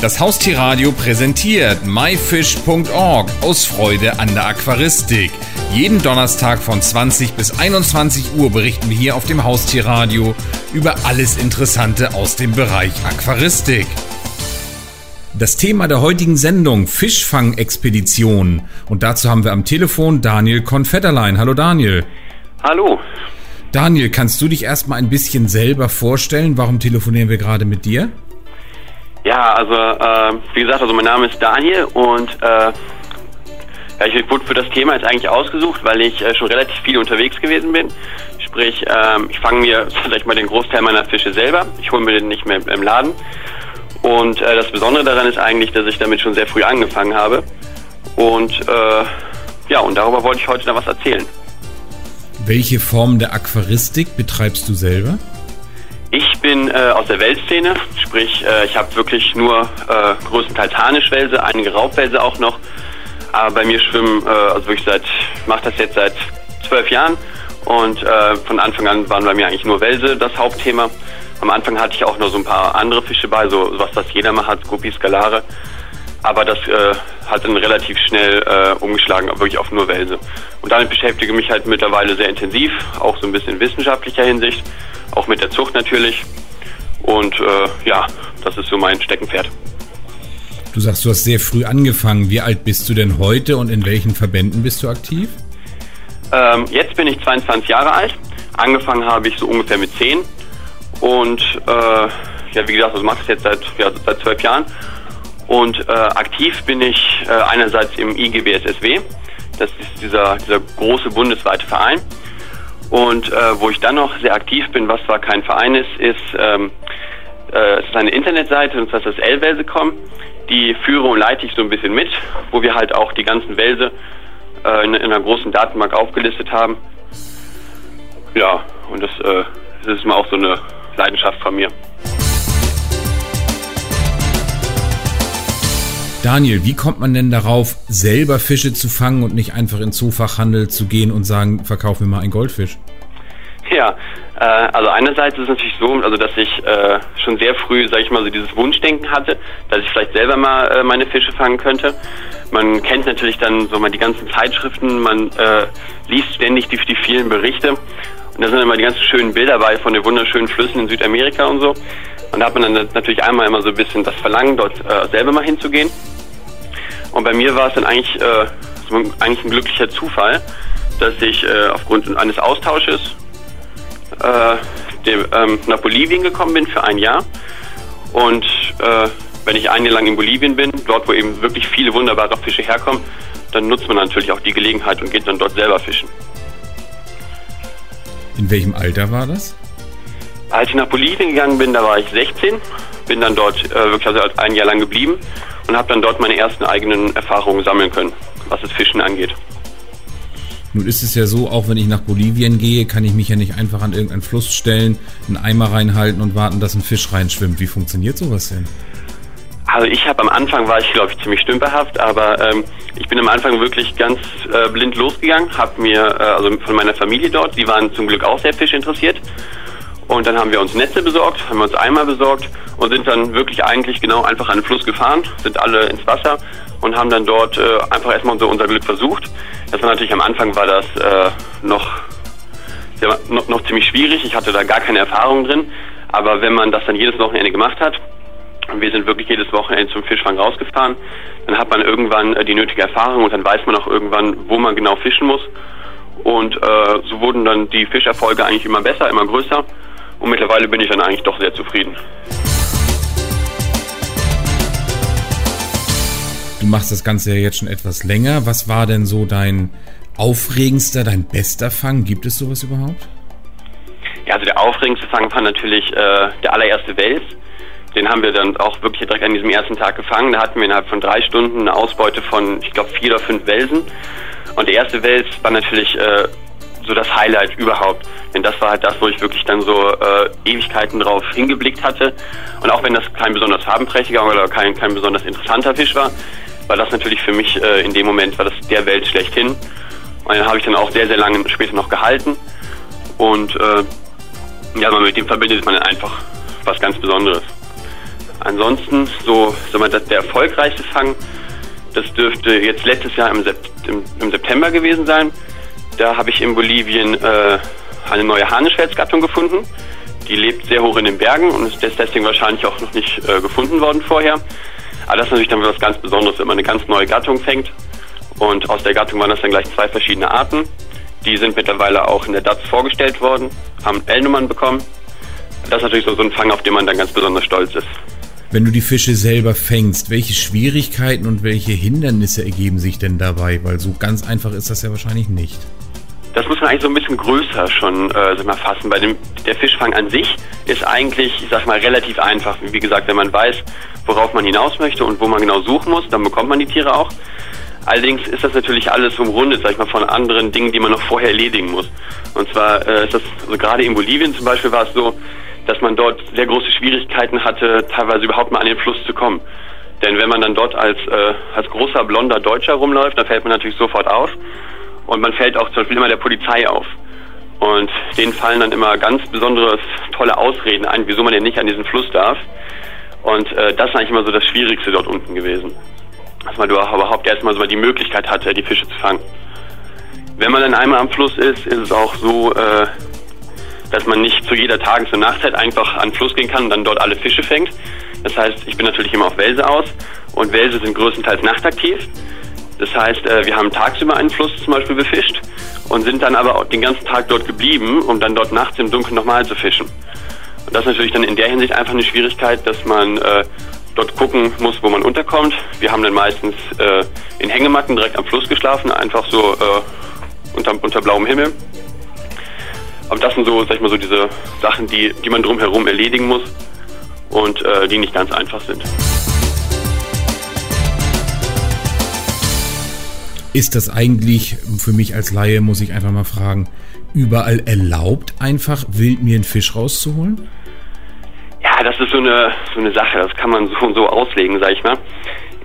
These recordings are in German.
Das Haustierradio präsentiert myfish.org aus Freude an der Aquaristik. Jeden Donnerstag von 20 bis 21 Uhr berichten wir hier auf dem Haustierradio über alles Interessante aus dem Bereich Aquaristik. Das Thema der heutigen Sendung Fischfangexpedition. Und dazu haben wir am Telefon Daniel Konfetterlein. Hallo Daniel. Hallo. Daniel, kannst du dich erstmal ein bisschen selber vorstellen? Warum telefonieren wir gerade mit dir? Ja, also äh, wie gesagt, also mein Name ist Daniel und äh, ja, ich wurde für das Thema jetzt eigentlich ausgesucht, weil ich äh, schon relativ viel unterwegs gewesen bin. Sprich, ähm, ich fange mir, ich mal, den Großteil meiner Fische selber. Ich hole mir den nicht mehr im Laden. Und äh, das Besondere daran ist eigentlich, dass ich damit schon sehr früh angefangen habe. Und äh, ja, und darüber wollte ich heute noch was erzählen. Welche Form der Aquaristik betreibst du selber? Ich bin äh, aus der Weltszene, sprich, äh, ich habe wirklich nur äh, größtenteils Harnischwälse, einige Raubwälse auch noch. Aber bei mir schwimmen, äh, also wirklich seit, mache das jetzt seit zwölf Jahren und äh, von Anfang an waren bei mir eigentlich nur Wälse das Hauptthema. Am Anfang hatte ich auch noch so ein paar andere Fische bei, so was das jeder mal hat, Guppi, Skalare. Aber das äh, hat dann relativ schnell äh, umgeschlagen, wirklich auf nur Wälse. Und damit beschäftige ich mich halt mittlerweile sehr intensiv, auch so ein bisschen in wissenschaftlicher Hinsicht auch mit der Zucht natürlich. Und äh, ja, das ist so mein Steckenpferd. Du sagst, du hast sehr früh angefangen. Wie alt bist du denn heute und in welchen Verbänden bist du aktiv? Ähm, jetzt bin ich 22 Jahre alt. Angefangen habe ich so ungefähr mit 10. Und äh, ja, wie gesagt, das mache ich jetzt seit, ja, seit 12 Jahren. Und äh, aktiv bin ich äh, einerseits im IGBSSW. Das ist dieser, dieser große bundesweite Verein. Und äh, wo ich dann noch sehr aktiv bin, was zwar kein Verein ist, ist, ähm, äh, es ist eine Internetseite, und das heißt das L-Welse.com. Die führe und leite ich so ein bisschen mit, wo wir halt auch die ganzen Wälse äh, in, in, einer großen Datenbank aufgelistet haben. Ja, und das, äh, das ist mal auch so eine Leidenschaft von mir. Daniel, wie kommt man denn darauf, selber Fische zu fangen und nicht einfach in Zoofachhandel zu gehen und sagen, verkauf mir mal einen Goldfisch? Ja, äh, also einerseits ist es natürlich so, also dass ich äh, schon sehr früh, sage ich mal, so dieses Wunschdenken hatte, dass ich vielleicht selber mal äh, meine Fische fangen könnte. Man kennt natürlich dann so mal die ganzen Zeitschriften, man äh, liest ständig die, die vielen Berichte und da sind immer die ganzen schönen Bilder bei von den wunderschönen Flüssen in Südamerika und so. Und da hat man dann natürlich einmal immer so ein bisschen das Verlangen, dort äh, selber mal hinzugehen. Und bei mir war es dann eigentlich, äh, eigentlich ein glücklicher Zufall, dass ich äh, aufgrund eines Austausches äh, dem, ähm, nach Bolivien gekommen bin für ein Jahr. Und äh, wenn ich ein Jahr lang in Bolivien bin, dort wo eben wirklich viele wunderbare Fische herkommen, dann nutzt man natürlich auch die Gelegenheit und geht dann dort selber fischen. In welchem Alter war das? Als ich nach Bolivien gegangen bin, da war ich 16, bin dann dort äh, wirklich also ein Jahr lang geblieben und habe dann dort meine ersten eigenen Erfahrungen sammeln können, was das Fischen angeht. Nun ist es ja so, auch wenn ich nach Bolivien gehe, kann ich mich ja nicht einfach an irgendeinen Fluss stellen, einen Eimer reinhalten und warten, dass ein Fisch reinschwimmt. Wie funktioniert sowas denn? Also ich habe am Anfang war ich glaube ich ziemlich stümperhaft, aber ähm, ich bin am Anfang wirklich ganz äh, blind losgegangen, habe mir äh, also von meiner Familie dort, die waren zum Glück auch sehr fischinteressiert und dann haben wir uns Netze besorgt, haben wir uns Eimer besorgt und sind dann wirklich eigentlich genau einfach an den Fluss gefahren, sind alle ins Wasser und haben dann dort äh, einfach erstmal unser, unser Glück versucht. Das war natürlich am Anfang war das äh, noch, ja, noch, noch ziemlich schwierig. Ich hatte da gar keine Erfahrung drin. Aber wenn man das dann jedes Wochenende gemacht hat, und wir sind wirklich jedes Wochenende zum Fischfang rausgefahren, dann hat man irgendwann äh, die nötige Erfahrung und dann weiß man auch irgendwann, wo man genau fischen muss. Und äh, so wurden dann die Fischerfolge eigentlich immer besser, immer größer. Und mittlerweile bin ich dann eigentlich doch sehr zufrieden. Du machst das Ganze ja jetzt schon etwas länger. Was war denn so dein aufregendster, dein bester Fang? Gibt es sowas überhaupt? Ja, also der aufregendste Fang war natürlich äh, der allererste Wels. Den haben wir dann auch wirklich direkt an diesem ersten Tag gefangen. Da hatten wir innerhalb von drei Stunden eine Ausbeute von, ich glaube, vier oder fünf Welsen. Und der erste Wels war natürlich äh, so das Highlight überhaupt. Denn das war halt das, wo ich wirklich dann so äh, Ewigkeiten drauf hingeblickt hatte. Und auch wenn das kein besonders farbenprächtiger oder kein, kein besonders interessanter Fisch war, war das natürlich für mich äh, in dem Moment war das der Welt schlechthin. Und den habe ich dann auch sehr, sehr lange später noch gehalten. Und äh, ja, mit dem verbindet man einfach was ganz Besonderes. Ansonsten, so, sag mal, der erfolgreichste Fang, das dürfte jetzt letztes Jahr im, Sept im, im September gewesen sein. Da habe ich in Bolivien äh, eine neue Harnischwelsgattung gefunden. Die lebt sehr hoch in den Bergen und ist deswegen wahrscheinlich auch noch nicht äh, gefunden worden vorher. Aber das ist natürlich dann was ganz Besonderes, wenn man eine ganz neue Gattung fängt. Und aus der Gattung waren das dann gleich zwei verschiedene Arten. Die sind mittlerweile auch in der DATS vorgestellt worden, haben L-Nummern bekommen. Das ist natürlich so ein Fang, auf den man dann ganz besonders stolz ist. Wenn du die Fische selber fängst, welche Schwierigkeiten und welche Hindernisse ergeben sich denn dabei? Weil so ganz einfach ist das ja wahrscheinlich nicht. Das muss man eigentlich so ein bisschen größer schon äh, sag mal, fassen. Bei dem, der Fischfang an sich ist eigentlich, ich sag mal, relativ einfach. Wie gesagt, wenn man weiß, worauf man hinaus möchte und wo man genau suchen muss, dann bekommt man die Tiere auch. Allerdings ist das natürlich alles umrundet, sag ich mal, von anderen Dingen, die man noch vorher erledigen muss. Und zwar äh, ist das, also gerade in Bolivien zum Beispiel war es so, dass man dort sehr große Schwierigkeiten hatte, teilweise überhaupt mal an den Fluss zu kommen. Denn wenn man dann dort als, äh, als großer blonder Deutscher rumläuft, dann fällt man natürlich sofort auf. Und man fällt auch zum Beispiel immer der Polizei auf. Und denen fallen dann immer ganz besondere tolle Ausreden ein, wieso man denn nicht an diesen Fluss darf. Und äh, das ist eigentlich immer so das Schwierigste dort unten gewesen. Dass man überhaupt erstmal so die Möglichkeit hatte, die Fische zu fangen. Wenn man dann einmal am Fluss ist, ist es auch so, äh, dass man nicht zu jeder Tages- und Nachtzeit einfach an den Fluss gehen kann und dann dort alle Fische fängt. Das heißt, ich bin natürlich immer auf Welse aus und Welse sind größtenteils nachtaktiv. Das heißt, äh, wir haben tagsüber einen Fluss zum Beispiel befischt und sind dann aber den ganzen Tag dort geblieben, um dann dort nachts im Dunkeln nochmal zu fischen. Und das ist natürlich dann in der Hinsicht einfach eine Schwierigkeit, dass man äh, dort gucken muss, wo man unterkommt. Wir haben dann meistens äh, in Hängematten direkt am Fluss geschlafen, einfach so äh, unter, unter blauem Himmel. Aber das sind so, sag ich mal, so diese Sachen, die, die man drumherum erledigen muss und äh, die nicht ganz einfach sind. Ist das eigentlich, für mich als Laie muss ich einfach mal fragen, überall erlaubt, einfach wild mir einen Fisch rauszuholen? Ja, das ist so eine, so eine Sache, das kann man so und so auslegen, sag ich mal.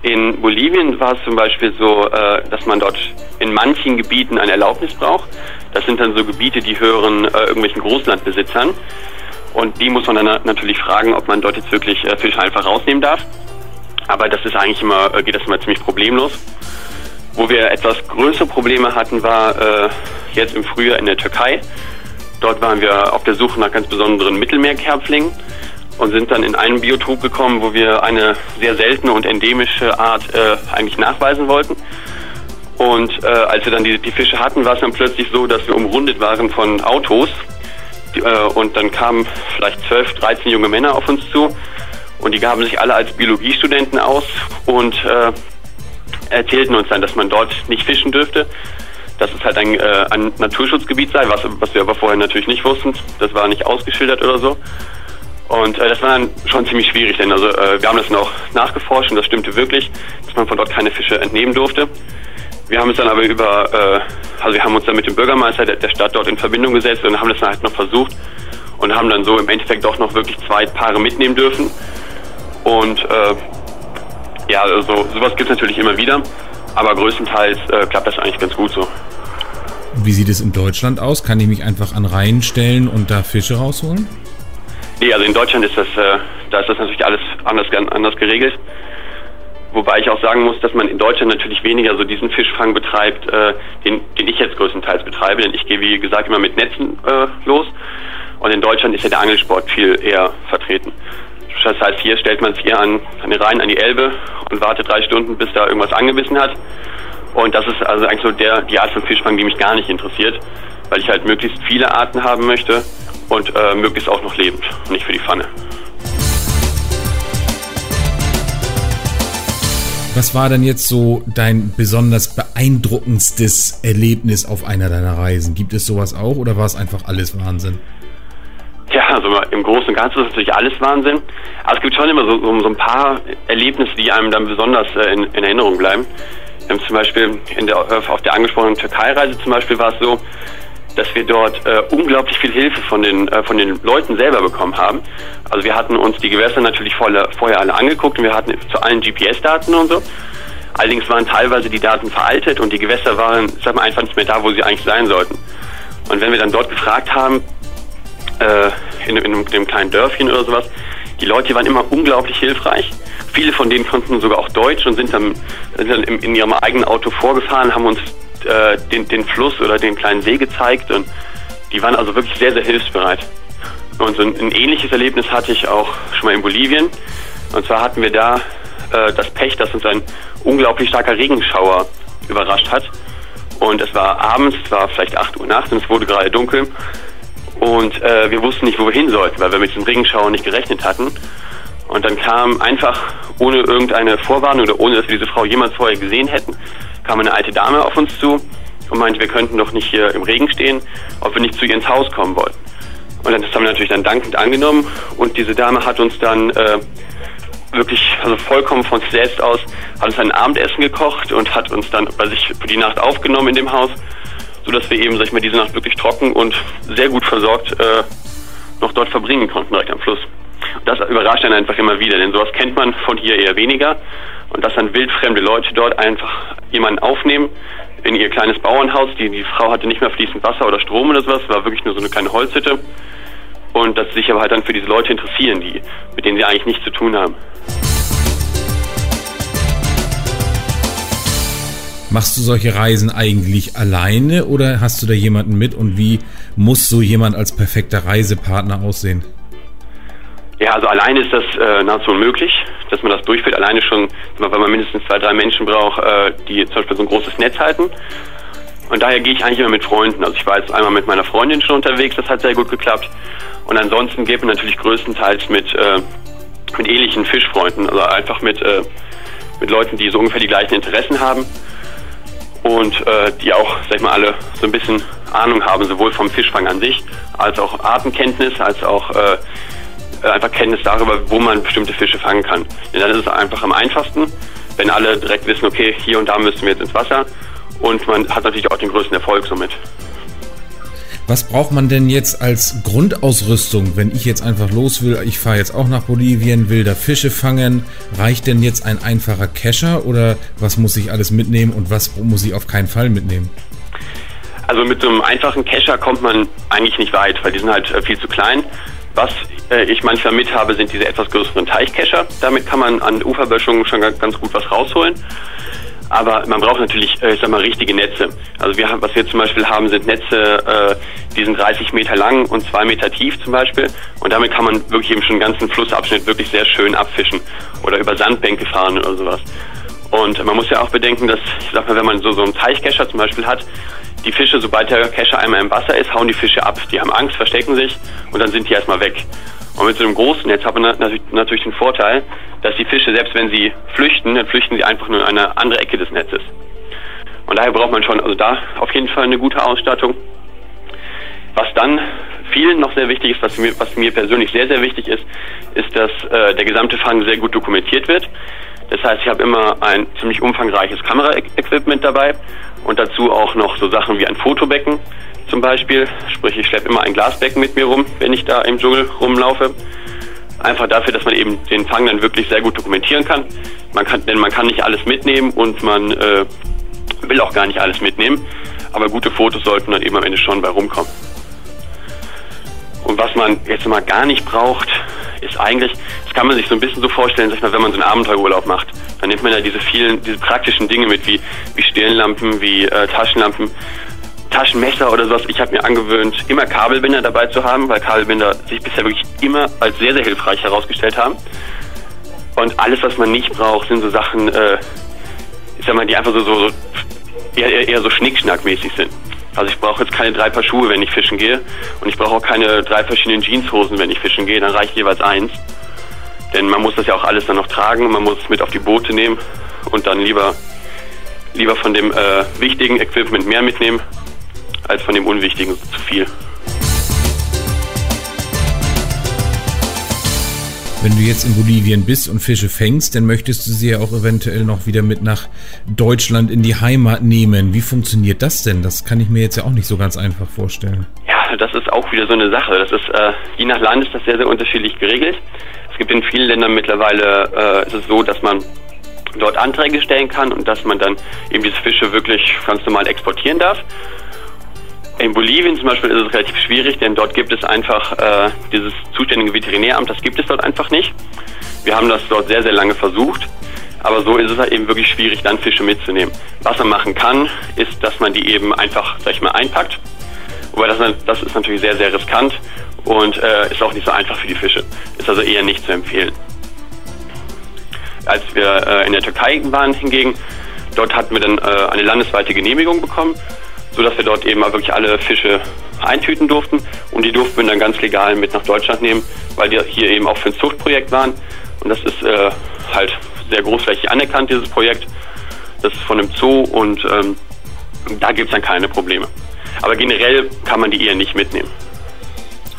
In Bolivien war es zum Beispiel so, äh, dass man dort in manchen Gebieten eine Erlaubnis braucht. Das sind dann so Gebiete, die hören äh, irgendwelchen Großlandbesitzern. Und die muss man dann natürlich fragen, ob man dort jetzt wirklich äh, Fische einfach rausnehmen darf. Aber das ist eigentlich immer, geht das immer ziemlich problemlos. Wo wir etwas größere Probleme hatten, war äh, jetzt im Frühjahr in der Türkei. Dort waren wir auf der Suche nach ganz besonderen Mittelmeerkerbflingen und sind dann in einen Biotop gekommen, wo wir eine sehr seltene und endemische Art äh, eigentlich nachweisen wollten. Und äh, als wir dann die, die, Fische hatten, war es dann plötzlich so, dass wir umrundet waren von Autos. Die, äh, und dann kamen vielleicht 12, 13 junge Männer auf uns zu. Und die gaben sich alle als Biologiestudenten aus und äh, erzählten uns dann, dass man dort nicht fischen dürfte, dass es halt ein, äh, ein Naturschutzgebiet sei, was, was wir aber vorher natürlich nicht wussten. Das war nicht ausgeschildert oder so. Und äh, das war dann schon ziemlich schwierig, denn also äh, wir haben das noch nachgeforscht und das stimmte wirklich, dass man von dort keine Fische entnehmen durfte. Wir haben es dann aber über, äh, also wir haben uns dann mit dem Bürgermeister der, der Stadt dort in Verbindung gesetzt und haben das dann halt noch versucht und haben dann so im Endeffekt doch noch wirklich zwei Paare mitnehmen dürfen. Und äh, ja, also sowas gibt es natürlich immer wieder, aber größtenteils äh, klappt das eigentlich ganz gut so. Wie sieht es in Deutschland aus? Kann ich mich einfach an Reihen stellen und da Fische rausholen? Nee, also in Deutschland ist das, äh, da ist das natürlich alles anders, anders geregelt. Wobei ich auch sagen muss, dass man in Deutschland natürlich weniger so diesen Fischfang betreibt, äh, den, den ich jetzt größtenteils betreibe, denn ich gehe wie gesagt immer mit Netzen äh, los. Und in Deutschland ist ja der Angelsport viel eher vertreten. Das heißt, hier stellt man es eher an, an den Rhein, an die Elbe und wartet drei Stunden, bis da irgendwas angebissen hat. Und das ist also eigentlich so der, die Art von Fischfang, die mich gar nicht interessiert, weil ich halt möglichst viele Arten haben möchte und äh, möglichst auch noch lebend nicht für die Pfanne. Was war denn jetzt so dein besonders beeindruckendstes Erlebnis auf einer deiner Reisen? Gibt es sowas auch oder war es einfach alles Wahnsinn? Also im Großen und Ganzen ist natürlich alles Wahnsinn. Aber es gibt schon immer so, so ein paar Erlebnisse, die einem dann besonders äh, in, in, Erinnerung bleiben. Haben zum Beispiel der, äh, auf der angesprochenen Türkei-Reise zum Beispiel war es so, dass wir dort äh, unglaublich viel Hilfe von den, äh, von den Leuten selber bekommen haben. Also wir hatten uns die Gewässer natürlich vorher, vorher alle angeguckt und wir hatten zu allen GPS-Daten und so. Allerdings waren teilweise die Daten veraltet und die Gewässer waren, sag mal, einfach nicht mehr da, wo sie eigentlich sein sollten. Und wenn wir dann dort gefragt haben, äh, in, in, einem kleinen Dörfchen oder sowas, die Die Leute waren immer unglaublich hilfreich. Viele von denen konnten sogar auch Deutsch und sind dann, sind dann in, in ihrem eigenen Auto vorgefahren, haben uns äh, den, den Fluss oder den kleinen See gezeigt und die waren also wirklich sehr, sehr hilfsbereit. Und so ein, ein ähnliches Erlebnis hatte ich auch schon mal in Bolivien. Und zwar hatten wir da äh, das Pech, dass uns ein unglaublich starker Regenschauer überrascht hat. Und es war abends, es war vielleicht 8 Uhr nachts und es wurde gerade dunkel. Und äh, wir wussten nicht, wo wir hin sollten, weil wir mit diesem Regenschauer nicht gerechnet hatten. Und dann kam einfach, ohne irgendeine Vorwarnung oder ohne, dass wir diese Frau jemals vorher gesehen hätten, kam eine alte Dame auf uns zu und meinte, wir könnten doch nicht hier im Regen stehen, ob wir nicht zu ihr ins Haus kommen wollten. Und das haben wir natürlich dann dankend angenommen und diese Dame hat uns dann äh, wirklich, also vollkommen von selbst aus, hat uns ein Abendessen gekocht und hat uns dann bei sich für die Nacht aufgenommen in dem Haus, sodass wir eben, sag ich mal, diese Nacht wirklich trocken und sehr gut versorgt äh, noch dort verbringen konnten, direkt am Fluss. Und das überrascht einen einfach immer wieder, denn sowas kennt man von hier eher weniger. Und dass dann wildfremde Leute dort einfach jemanden aufnehmen in ihr kleines Bauernhaus. Die, die Frau hatte nicht mehr fließend Wasser oder Strom oder sowas, war wirklich nur so eine kleine Holzhütte. Und dass sie sich aber halt dann für diese Leute interessieren, die, mit denen sie eigentlich nichts zu tun haben. Machst du solche Reisen eigentlich alleine oder hast du da jemanden mit und wie muss so jemand als perfekter Reisepartner aussehen? Ja, also alleine ist das äh, nahezu unmöglich, dass man das durchführt. Alleine schon, weil man mindestens zwei, drei Menschen braucht, äh, die zum Beispiel so ein großes Netz halten. Und daher gehe ich eigentlich immer mit Freunden. Also ich war jetzt einmal mit meiner Freundin schon unterwegs, das hat sehr gut geklappt. Und ansonsten geht man natürlich größtenteils mit, äh, mit ähnlichen Fischfreunden, also einfach mit, äh, mit Leuten, die so ungefähr die gleichen Interessen haben und äh, die auch, sag ich mal, alle so ein bisschen Ahnung haben, sowohl vom Fischfang an sich, als auch Artenkenntnis, als auch äh, einfach Kenntnis darüber, wo man bestimmte Fische fangen kann. Denn dann ist es einfach am einfachsten, wenn alle direkt wissen, okay, hier und da müssen wir jetzt ins Wasser und man hat natürlich auch den größten Erfolg somit. Was braucht man denn jetzt als Grundausrüstung, wenn ich jetzt einfach los will? Ich fahre jetzt auch nach Bolivien, will da Fische fangen. Reicht denn jetzt ein einfacher Kescher oder was muss ich alles mitnehmen und was muss ich auf keinen Fall mitnehmen? Also mit so einem einfachen Kescher kommt man eigentlich nicht weit, weil die sind halt äh, viel zu klein. Was äh, ich manchmal mit habe, sind diese etwas größeren Teichkescher. Damit kann man an Uferböschungen schon ganz gut was rausholen. Aber man braucht natürlich, äh, ich sag mal, richtige Netze. Also wir was wir zum Beispiel haben, sind Netze, äh, die sind 30 Meter lang und 2 Meter tief zum Beispiel. Und damit kann man wirklich eben schon einen ganzen Flussabschnitt wirklich sehr schön abfischen oder über Sandbänke fahren oder sowas. Und man muss ja auch bedenken, dass, ich sag mal, wenn man so, so einen Teichkescher zum Beispiel hat, die Fische, sobald der Kescher einmal im Wasser ist, hauen die Fische ab. Die haben Angst, verstecken sich und dann sind die erstmal weg. Und mit so einem großen Netz hat man natürlich den Vorteil, dass die Fische, selbst wenn sie flüchten, dann flüchten sie einfach nur in eine andere Ecke des Netzes. Und daher braucht man schon, also da auf jeden Fall eine gute Ausstattung. Was dann vielen noch sehr wichtig ist, was mir, was mir persönlich sehr, sehr wichtig ist, ist, dass äh, der gesamte Fang sehr gut dokumentiert wird. Das heißt, ich habe immer ein ziemlich umfangreiches Kameraequipment dabei und dazu auch noch so Sachen wie ein Fotobecken zum Beispiel. Sprich, ich schleppe immer ein Glasbecken mit mir rum, wenn ich da im Dschungel rumlaufe. Einfach dafür, dass man eben den Fang dann wirklich sehr gut dokumentieren kann. Man kann denn man kann nicht alles mitnehmen und man äh, will auch gar nicht alles mitnehmen. Aber gute Fotos sollten dann eben am Ende schon bei rumkommen. Und was man jetzt mal gar nicht braucht, ist eigentlich, kann man sich so ein bisschen so vorstellen, sag ich wenn man so einen Abenteuerurlaub macht, dann nimmt man ja diese vielen, diese praktischen Dinge mit, wie, wie Stirnlampen, wie äh, Taschenlampen, Taschenmesser oder sowas. Ich habe mir angewöhnt, immer Kabelbinder dabei zu haben, weil Kabelbinder sich bisher wirklich immer als sehr, sehr hilfreich herausgestellt haben. Und alles, was man nicht braucht, sind so Sachen, äh, ich sag mal, die einfach so, so, so eher, eher so schnickschnackmäßig sind. Also ich brauche jetzt keine drei Paar Schuhe, wenn ich fischen gehe. Und ich brauche auch keine drei verschiedenen Jeanshosen, wenn ich fischen gehe. Dann reicht jeweils eins. Denn man muss das ja auch alles dann noch tragen. Man muss es mit auf die Boote nehmen und dann lieber, lieber von dem äh, wichtigen Equipment mehr mitnehmen, als von dem unwichtigen zu viel. Wenn du jetzt in Bolivien bist und Fische fängst, dann möchtest du sie ja auch eventuell noch wieder mit nach Deutschland in die Heimat nehmen. Wie funktioniert das denn? Das kann ich mir jetzt ja auch nicht so ganz einfach vorstellen. Ja, das ist auch wieder so eine Sache. Das ist, äh, je nach Land ist das sehr, sehr unterschiedlich geregelt. Es gibt in vielen Ländern mittlerweile, äh, so, dass man dort Anträge stellen kann und dass man dann eben diese Fische wirklich ganz normal exportieren darf. In Bolivien zum Beispiel ist es relativ schwierig, denn dort gibt es einfach äh, dieses zuständige Veterinäramt, das gibt es dort einfach nicht. Wir haben das dort sehr, sehr lange versucht, aber so ist es halt eben wirklich schwierig, dann Fische mitzunehmen. Was man machen kann, ist, dass man die eben einfach, sag ich mal, einpackt. Wobei das, das ist natürlich sehr, sehr riskant und äh, ist auch nicht so einfach für die Fische. Ist also eher nicht zu empfehlen. Als wir äh, in der Türkei waren hingegen, dort hatten wir dann äh, eine landesweite Genehmigung bekommen sodass wir dort eben wirklich alle Fische eintüten durften und die durften wir dann ganz legal mit nach Deutschland nehmen, weil die hier eben auch für ein Zuchtprojekt waren und das ist äh, halt sehr großflächig anerkannt, dieses Projekt. Das ist von einem Zoo und ähm, da gibt es dann keine Probleme. Aber generell kann man die eher nicht mitnehmen.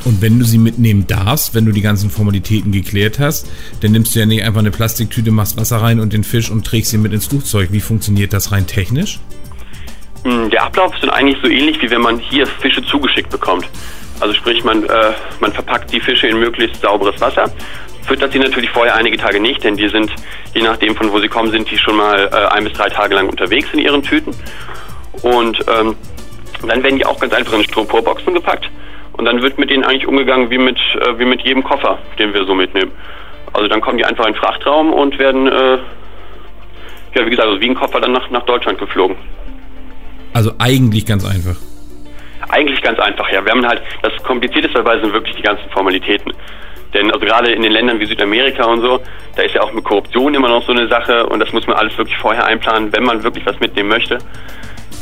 Und wenn du sie mitnehmen darfst, wenn du die ganzen Formalitäten geklärt hast, dann nimmst du ja nicht einfach eine Plastiktüte, machst Wasser rein und den Fisch und trägst ihn mit ins Flugzeug. Wie funktioniert das rein technisch? Hm, der Ablauf ist dann eigentlich so ähnlich, wie wenn man hier Fische zugeschickt bekommt. Also sprich, man, äh, man verpackt die Fische in möglichst sauberes Wasser, füttert sie natürlich vorher einige Tage nicht, denn die sind, je nachdem von wo sie kommen, sind die schon mal äh, ein bis drei Tage lang unterwegs in ihren Tüten. Und ähm, dann werden die auch ganz einfach in Styroporboxen gepackt und dann wird mit denen eigentlich umgegangen wie mit, äh, wie mit jedem Koffer, den wir so mitnehmen. Also dann kommen die einfach in den Frachtraum und werden, äh, ja wie gesagt, also wie ein Koffer dann nach, nach Deutschland geflogen. Also eigentlich ganz einfach. Eigentlich ganz einfach, ja. Wir haben halt, das Komplizierteste dabei sind wirklich die ganzen Formalitäten. Denn also gerade in den Ländern wie Südamerika und so, da ist ja auch mit Korruption immer noch so eine Sache und das muss man alles wirklich vorher einplanen, wenn man wirklich was mitnehmen möchte.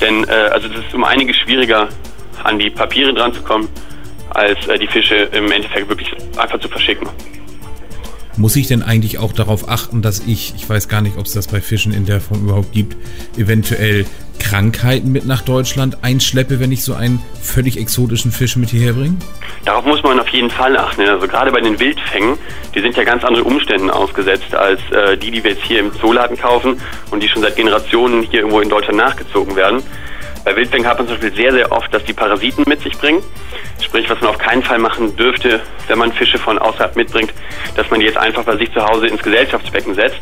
Denn äh, also das ist um einiges schwieriger, an die Papiere dran zu kommen, als äh, die Fische im Endeffekt wirklich einfach zu verschicken. Muss ich denn eigentlich auch darauf achten, dass ich, ich weiß gar nicht, ob es das bei Fischen in der Form überhaupt gibt, eventuell Krankheiten mit nach Deutschland einschleppe, wenn ich so einen völlig exotischen Fisch mit hierher bringe? Darauf muss man auf jeden Fall achten. Also gerade bei den Wildfängen, die sind ja ganz anderen Umständen ausgesetzt als äh, die, die wir jetzt hier im Zooladen kaufen und die schon seit Generationen hier irgendwo in Deutschland nachgezogen werden. Bei Wildfängen hat man zum Beispiel sehr, sehr oft, dass die Parasiten mit sich bringen. Sprich, was man auf keinen Fall machen dürfte, wenn man Fische von außerhalb mitbringt, dass man die jetzt einfach bei sich zu Hause ins Gesellschaftsbecken setzt.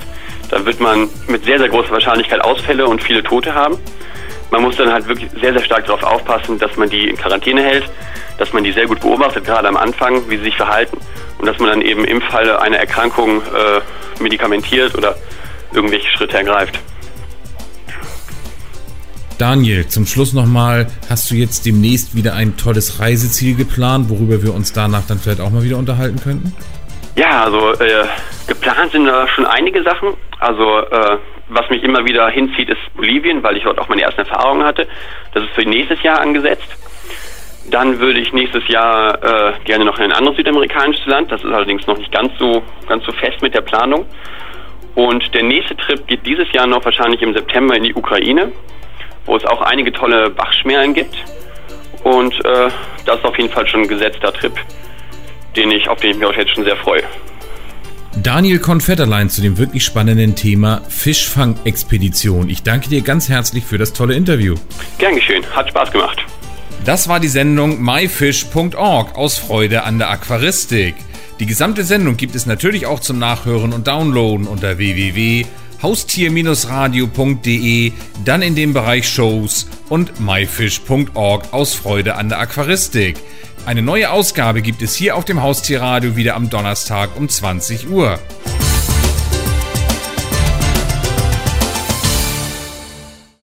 Da wird man mit sehr, sehr großer Wahrscheinlichkeit Ausfälle und viele Tote haben. Man muss dann halt wirklich sehr, sehr stark darauf aufpassen, dass man die in Quarantäne hält, dass man die sehr gut beobachtet, gerade am Anfang, wie sie sich verhalten und dass man dann eben im Falle einer Erkrankung äh, medikamentiert oder irgendwelche Schritte ergreift. Daniel, zum Schluss nochmal, hast du jetzt demnächst wieder ein tolles Reiseziel geplant, worüber wir uns danach dann vielleicht auch mal wieder unterhalten könnten? Ja, also äh, geplant sind da schon einige Sachen. Also äh, was mich immer wieder hinzieht, ist Bolivien, weil ich dort auch meine ersten Erfahrungen hatte. Das ist für nächstes Jahr angesetzt. Dann würde ich nächstes Jahr äh, gerne noch in ein anderes südamerikanisches Land. Das ist allerdings noch nicht ganz so ganz so fest mit der Planung. Und der nächste Trip geht dieses Jahr noch wahrscheinlich im September in die Ukraine wo es auch einige tolle Bachschmerlen gibt. Und äh, das ist auf jeden Fall schon ein gesetzter Trip, den ich, auf den ich mich auch jetzt schon sehr freue. Daniel Konfetterlein zu dem wirklich spannenden Thema Fischfang-Expedition. Ich danke dir ganz herzlich für das tolle Interview. Gern geschehen, hat Spaß gemacht. Das war die Sendung myfish.org aus Freude an der Aquaristik. Die gesamte Sendung gibt es natürlich auch zum Nachhören und Downloaden unter www haustier-radio.de, dann in dem Bereich Shows und myfish.org aus Freude an der Aquaristik. Eine neue Ausgabe gibt es hier auf dem Haustierradio wieder am Donnerstag um 20 Uhr.